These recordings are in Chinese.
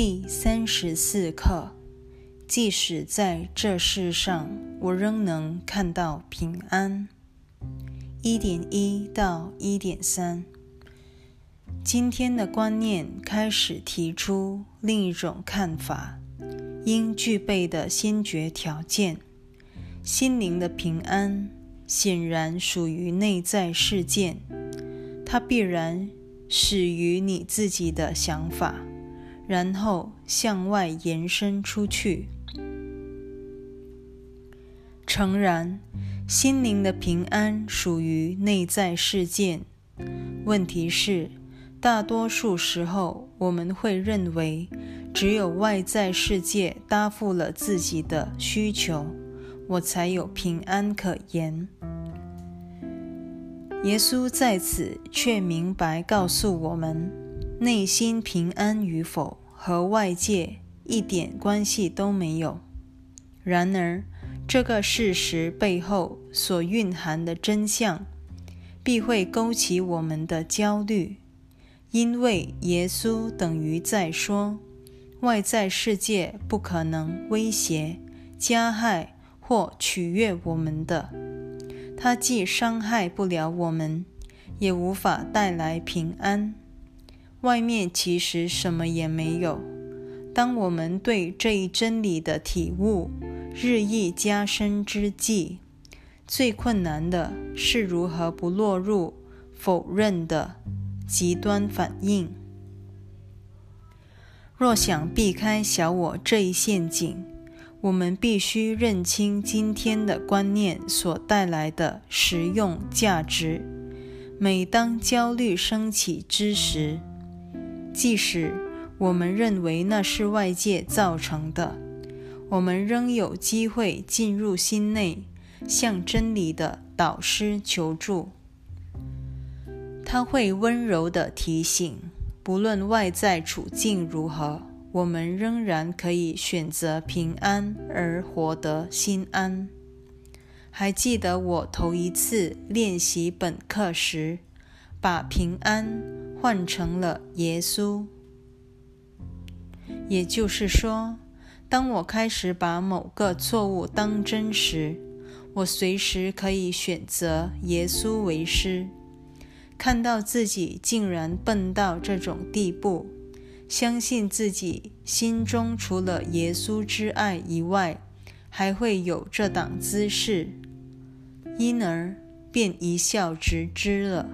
第三十四课：即使在这世上，我仍能看到平安。一点一到一点三，今天的观念开始提出另一种看法：应具备的先决条件，心灵的平安显然属于内在事件，它必然始于你自己的想法。然后向外延伸出去。诚然，心灵的平安属于内在事件。问题是，大多数时候我们会认为，只有外在世界答复了自己的需求，我才有平安可言。耶稣在此却明白告诉我们。内心平安与否和外界一点关系都没有。然而，这个事实背后所蕴含的真相，必会勾起我们的焦虑，因为耶稣等于在说：外在世界不可能威胁、加害或取悦我们的。它既伤害不了我们，也无法带来平安。外面其实什么也没有。当我们对这一真理的体悟日益加深之际，最困难的是如何不落入否认的极端反应。若想避开小我这一陷阱，我们必须认清今天的观念所带来的实用价值。每当焦虑升起之时，即使我们认为那是外界造成的，我们仍有机会进入心内，向真理的导师求助。他会温柔地提醒：不论外在处境如何，我们仍然可以选择平安而活得心安。还记得我头一次练习本课时，把平安。换成了耶稣，也就是说，当我开始把某个错误当真时，我随时可以选择耶稣为师。看到自己竟然笨到这种地步，相信自己心中除了耶稣之爱以外，还会有这档姿势，因而便一笑置之了。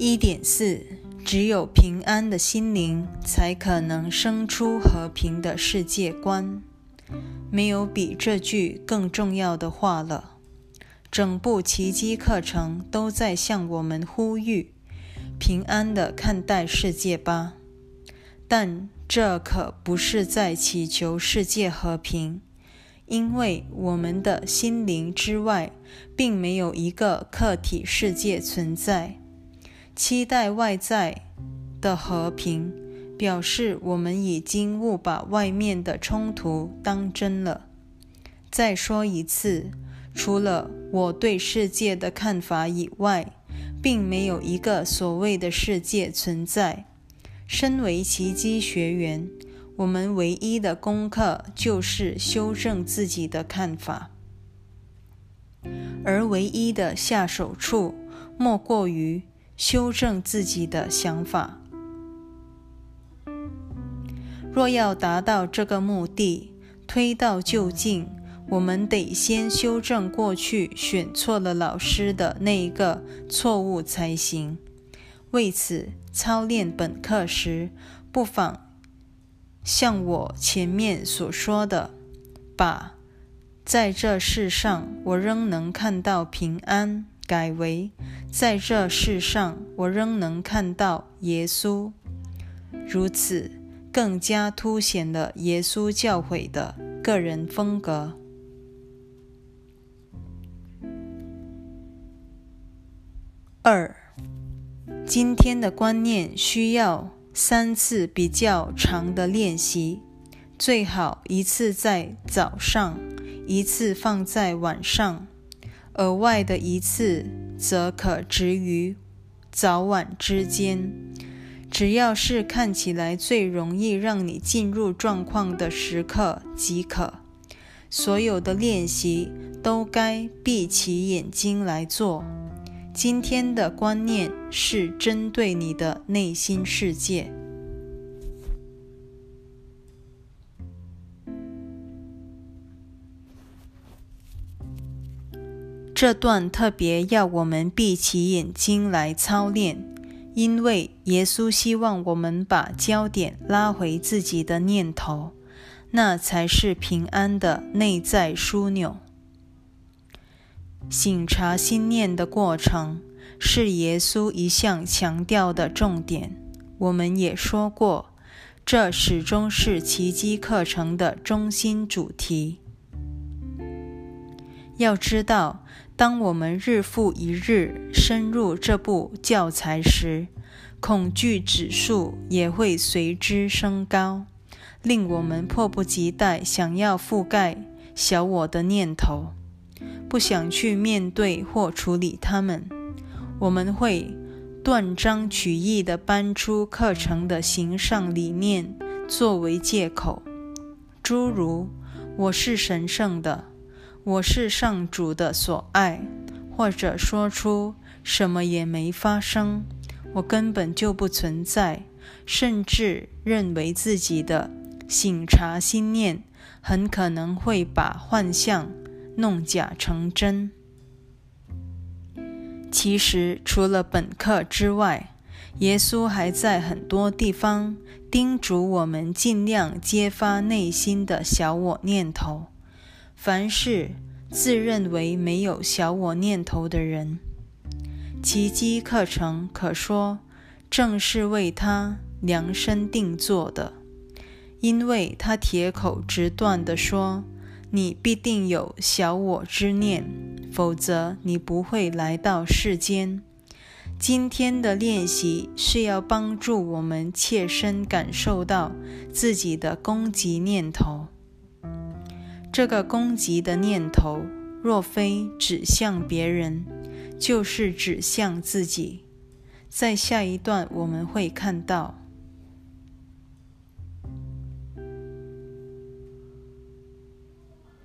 一点四，只有平安的心灵，才可能生出和平的世界观。没有比这句更重要的话了。整部奇迹课程都在向我们呼吁：平安的看待世界吧。但这可不是在祈求世界和平，因为我们的心灵之外，并没有一个客体世界存在。期待外在的和平，表示我们已经误把外面的冲突当真了。再说一次，除了我对世界的看法以外，并没有一个所谓的世界存在。身为奇迹学员，我们唯一的功课就是修正自己的看法，而唯一的下手处，莫过于。修正自己的想法。若要达到这个目的，推到就近，我们得先修正过去选错了老师的那一个错误才行。为此，操练本课时，不妨像我前面所说的，把“在这世上，我仍能看到平安”。改为在这世上，我仍能看到耶稣，如此更加凸显了耶稣教诲的个人风格。二，今天的观念需要三次比较长的练习，最好一次在早上，一次放在晚上。额外的一次，则可置于早晚之间。只要是看起来最容易让你进入状况的时刻即可。所有的练习都该闭起眼睛来做。今天的观念是针对你的内心世界。这段特别要我们闭起眼睛来操练，因为耶稣希望我们把焦点拉回自己的念头，那才是平安的内在枢纽。醒察心念的过程是耶稣一向强调的重点。我们也说过，这始终是奇迹课程的中心主题。要知道。当我们日复一日深入这部教材时，恐惧指数也会随之升高，令我们迫不及待想要覆盖小我的念头，不想去面对或处理它们。我们会断章取义地搬出课程的形上理念作为借口，诸如“我是神圣的”。我是上主的所爱，或者说出什么也没发生，我根本就不存在，甚至认为自己的醒察心念很可能会把幻象弄假成真。其实，除了本课之外，耶稣还在很多地方叮嘱我们尽量揭发内心的小我念头。凡是自认为没有小我念头的人，奇迹课程可说正是为他量身定做的，因为他铁口直断地说：“你必定有小我之念，否则你不会来到世间。”今天的练习是要帮助我们切身感受到自己的攻击念头。这个攻击的念头，若非指向别人，就是指向自己。在下一段我们会看到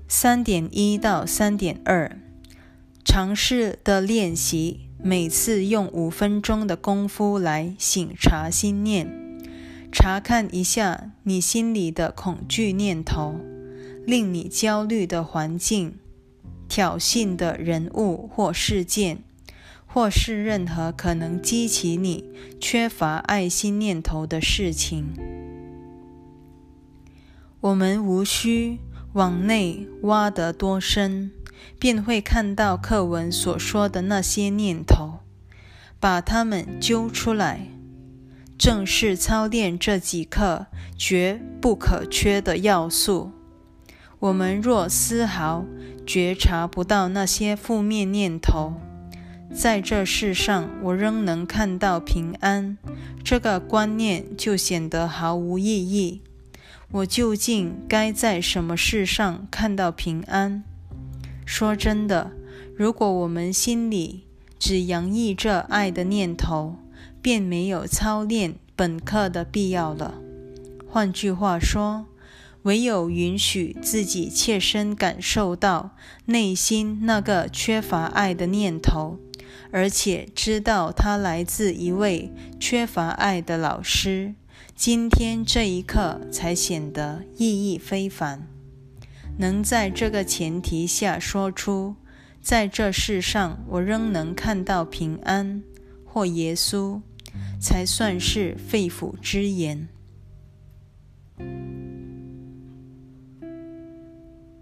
三点一到三点二，尝试的练习，每次用五分钟的功夫来醒察心念，查看一下你心里的恐惧念头。令你焦虑的环境、挑衅的人物或事件，或是任何可能激起你缺乏爱心念头的事情，我们无需往内挖得多深，便会看到课文所说的那些念头，把它们揪出来，正是操练这几课绝不可缺的要素。我们若丝毫觉察不到那些负面念头，在这世上我仍能看到平安，这个观念就显得毫无意义。我究竟该在什么事上看到平安？说真的，如果我们心里只洋溢着爱的念头，便没有操练本课的必要了。换句话说，唯有允许自己切身感受到内心那个缺乏爱的念头，而且知道它来自一位缺乏爱的老师，今天这一刻才显得意义非凡。能在这个前提下说出“在这世上我仍能看到平安”或耶稣，才算是肺腑之言。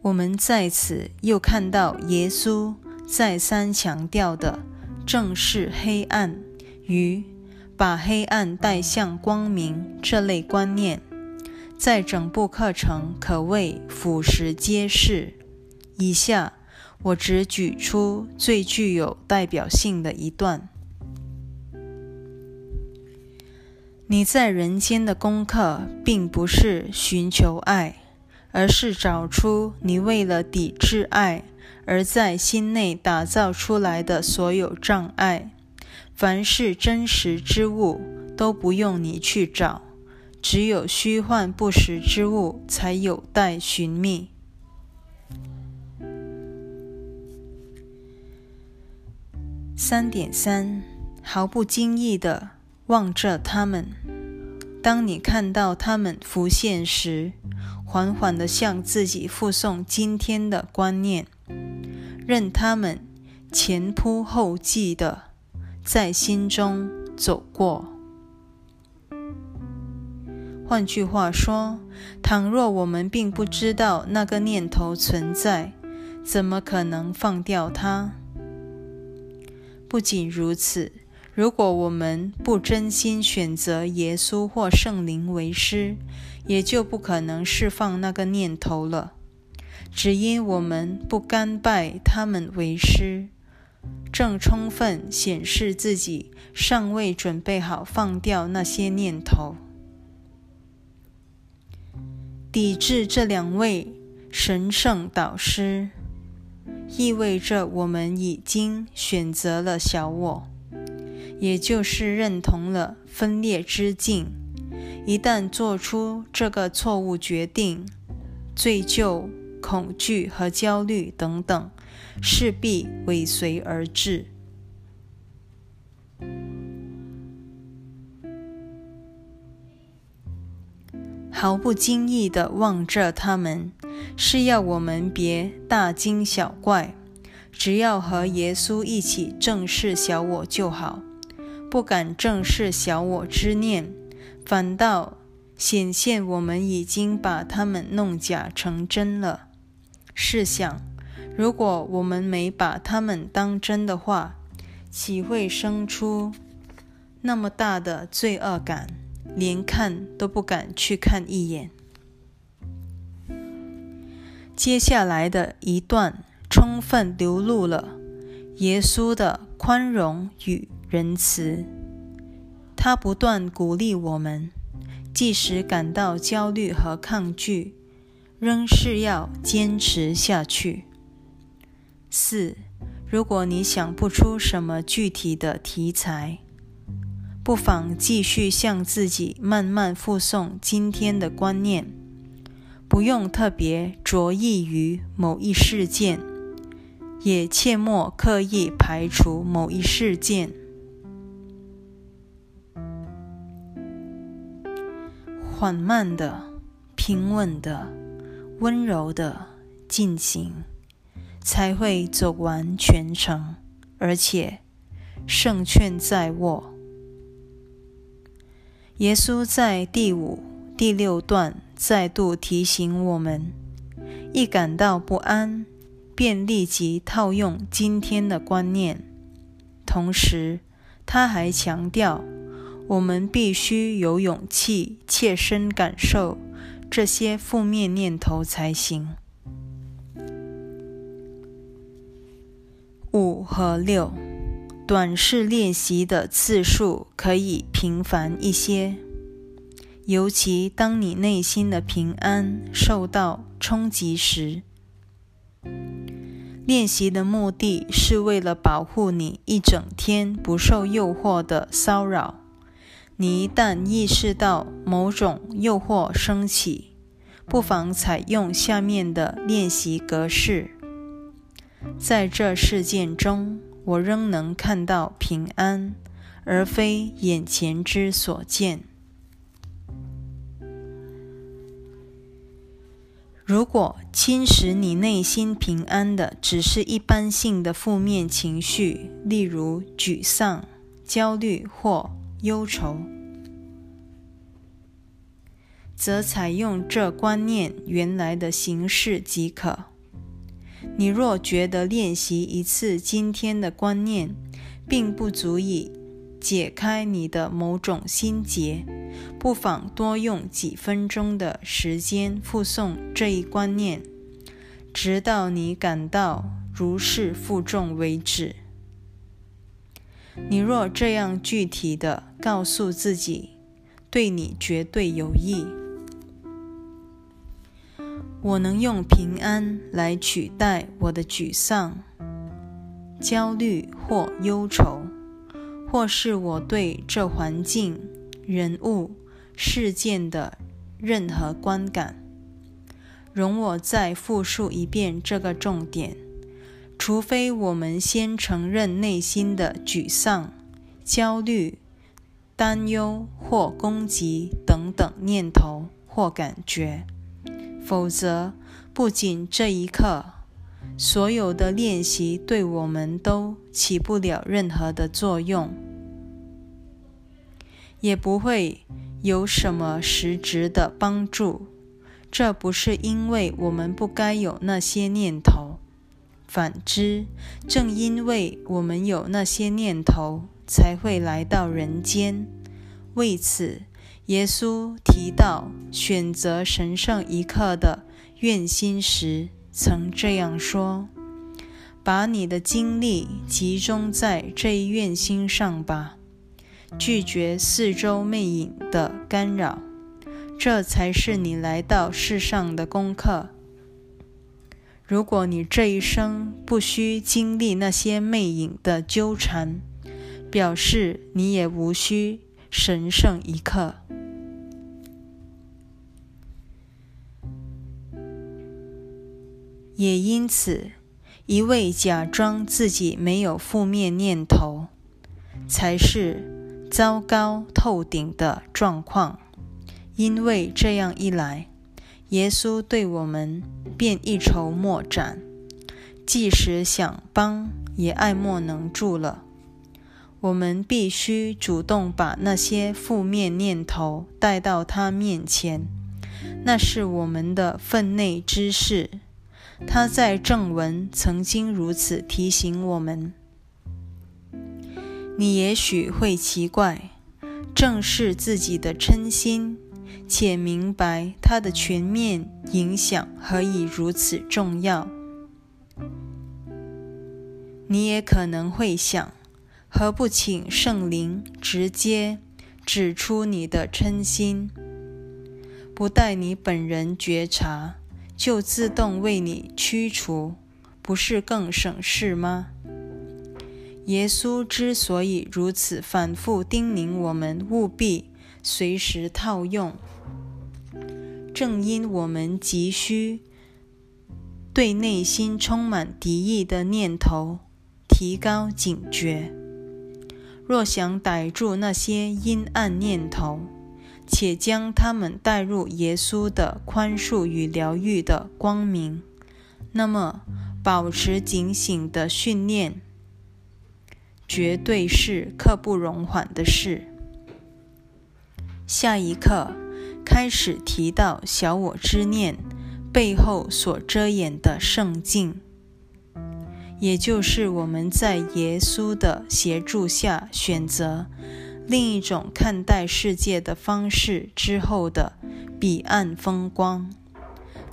我们在此又看到耶稣再三强调的，正是黑暗与把黑暗带向光明这类观念，在整部课程可谓俯拾皆是。以下我只举出最具有代表性的一段：你在人间的功课，并不是寻求爱。而是找出你为了抵制爱而在心内打造出来的所有障碍。凡是真实之物，都不用你去找，只有虚幻不实之物才有待寻觅。三点三，毫不经意的望着他们。当你看到他们浮现时，缓缓的向自己附送今天的观念，任他们前仆后继的在心中走过。换句话说，倘若我们并不知道那个念头存在，怎么可能放掉它？不仅如此，如果我们不真心选择耶稣或圣灵为师，也就不可能释放那个念头了。只因我们不甘拜他们为师，正充分显示自己尚未准备好放掉那些念头。抵制这两位神圣导师，意味着我们已经选择了小我，也就是认同了分裂之境。一旦做出这个错误决定，罪疚、恐惧和焦虑等等，势必尾随而至。毫不经意地望着他们，是要我们别大惊小怪，只要和耶稣一起正视小我就好。不敢正视小我之念，反倒显现我们已经把他们弄假成真了。试想，如果我们没把他们当真的话，岂会生出那么大的罪恶感？连看都不敢去看一眼。接下来的一段充分流露了耶稣的宽容与仁慈。他不断鼓励我们，即使感到焦虑和抗拒，仍是要坚持下去。四，如果你想不出什么具体的题材，不妨继续向自己慢慢复诵今天的观念，不用特别着意于某一事件，也切莫刻意排除某一事件。缓慢的、平稳的、温柔的进行，才会走完全程，而且胜券在握。耶稣在第五、第六段再度提醒我们：一感到不安，便立即套用今天的观念。同时，他还强调，我们必须有勇气切身感受这些负面念头才行。五和六。短式练习的次数可以频繁一些，尤其当你内心的平安受到冲击时。练习的目的是为了保护你一整天不受诱惑的骚扰。你一旦意识到某种诱惑升起，不妨采用下面的练习格式。在这事件中。我仍能看到平安，而非眼前之所见。如果侵蚀你内心平安的只是一般性的负面情绪，例如沮丧、焦虑或忧愁，则采用这观念原来的形式即可。你若觉得练习一次今天的观念，并不足以解开你的某种心结，不妨多用几分钟的时间复诵这一观念，直到你感到如释负重为止。你若这样具体的告诉自己，对你绝对有益。我能用平安来取代我的沮丧、焦虑或忧愁，或是我对这环境人物、事件的任何观感。容我再复述一遍这个重点：除非我们先承认内心的沮丧、焦虑、担忧或攻击等等念头或感觉，否则，不仅这一刻，所有的练习对我们都起不了任何的作用，也不会有什么实质的帮助。这不是因为我们不该有那些念头，反之，正因为我们有那些念头，才会来到人间。为此，耶稣提到选择神圣一刻的愿心时，曾这样说：“把你的精力集中在这一愿心上吧，拒绝四周魅影的干扰。”这才是你来到世上的功课。如果你这一生不需经历那些魅影的纠缠，表示你也无需神圣一刻。也因此，一味假装自己没有负面念头，才是糟糕透顶的状况。因为这样一来，耶稣对我们便一筹莫展，即使想帮，也爱莫能助了。我们必须主动把那些负面念头带到他面前，那是我们的分内之事。他在正文曾经如此提醒我们。你也许会奇怪，正视自己的嗔心。且明白它的全面影响何以如此重要。你也可能会想，何不请圣灵直接指出你的嗔心，不待你本人觉察，就自动为你驱除，不是更省事吗？耶稣之所以如此反复叮咛我们，务必随时套用。正因我们急需对内心充满敌意的念头提高警觉，若想逮住那些阴暗念头，且将它们带入耶稣的宽恕与疗愈的光明，那么保持警醒的训练绝对是刻不容缓的事。下一课。开始提到小我之念背后所遮掩的圣境，也就是我们在耶稣的协助下选择另一种看待世界的方式之后的彼岸风光。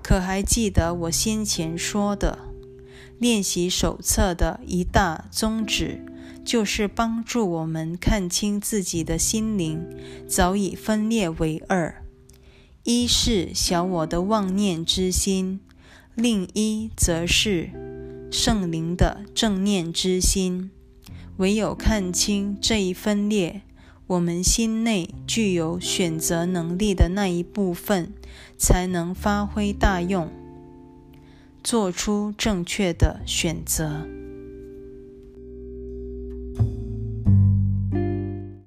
可还记得我先前说的练习手册的一大宗旨，就是帮助我们看清自己的心灵早已分裂为二。一是小我的妄念之心，另一则是圣灵的正念之心。唯有看清这一分裂，我们心内具有选择能力的那一部分，才能发挥大用，做出正确的选择。